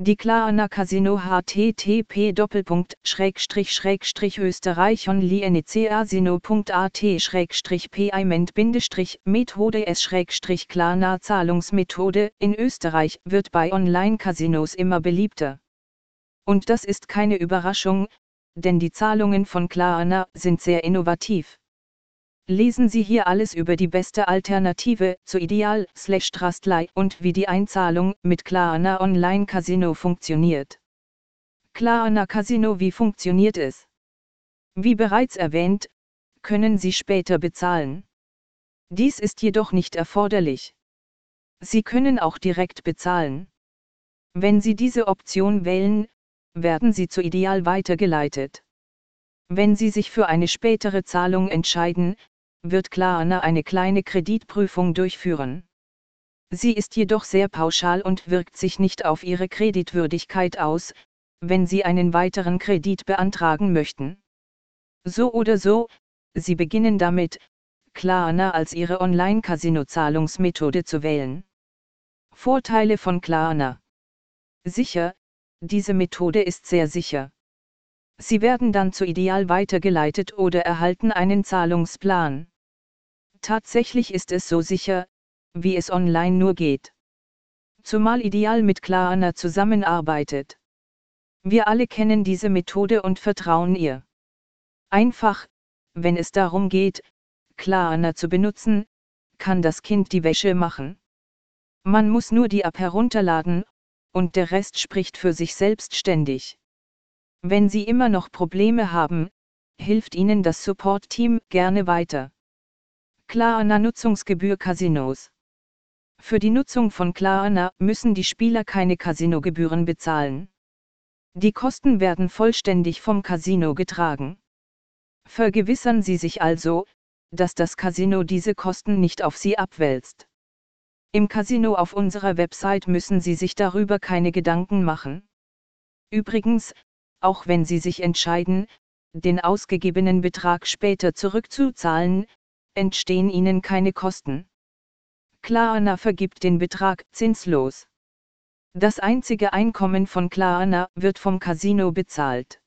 Die Klarna Casino http österreich onlinecasino.at payment Methode s Klarna Zahlungsmethode in Österreich wird bei Online-Casinos immer beliebter. Und das ist keine Überraschung, denn die Zahlungen von Klarna sind sehr innovativ. Lesen Sie hier alles über die beste Alternative zu Ideal slash Trustly und wie die Einzahlung mit Klarna Online Casino funktioniert. Klarna Casino Wie funktioniert es? Wie bereits erwähnt, können Sie später bezahlen. Dies ist jedoch nicht erforderlich. Sie können auch direkt bezahlen. Wenn Sie diese Option wählen, werden Sie zu Ideal weitergeleitet. Wenn Sie sich für eine spätere Zahlung entscheiden, wird Klarna eine kleine Kreditprüfung durchführen. Sie ist jedoch sehr pauschal und wirkt sich nicht auf Ihre Kreditwürdigkeit aus, wenn Sie einen weiteren Kredit beantragen möchten. So oder so, Sie beginnen damit, Klarna als Ihre Online-Casino-Zahlungsmethode zu wählen. Vorteile von Klarna. Sicher, diese Methode ist sehr sicher. Sie werden dann zu Ideal weitergeleitet oder erhalten einen Zahlungsplan. Tatsächlich ist es so sicher, wie es online nur geht. Zumal Ideal mit Klarna zusammenarbeitet. Wir alle kennen diese Methode und vertrauen ihr. Einfach, wenn es darum geht, Klarna zu benutzen, kann das Kind die Wäsche machen. Man muss nur die App herunterladen, und der Rest spricht für sich selbstständig. Wenn Sie immer noch Probleme haben, hilft Ihnen das Support-Team gerne weiter. Klarna Nutzungsgebühr Casinos. Für die Nutzung von Klarna müssen die Spieler keine Casinogebühren bezahlen. Die Kosten werden vollständig vom Casino getragen. Vergewissern Sie sich also, dass das Casino diese Kosten nicht auf Sie abwälzt. Im Casino auf unserer Website müssen Sie sich darüber keine Gedanken machen. Übrigens, auch wenn Sie sich entscheiden, den ausgegebenen Betrag später zurückzuzahlen, entstehen Ihnen keine Kosten. Klarna vergibt den Betrag zinslos. Das einzige Einkommen von Klarna wird vom Casino bezahlt.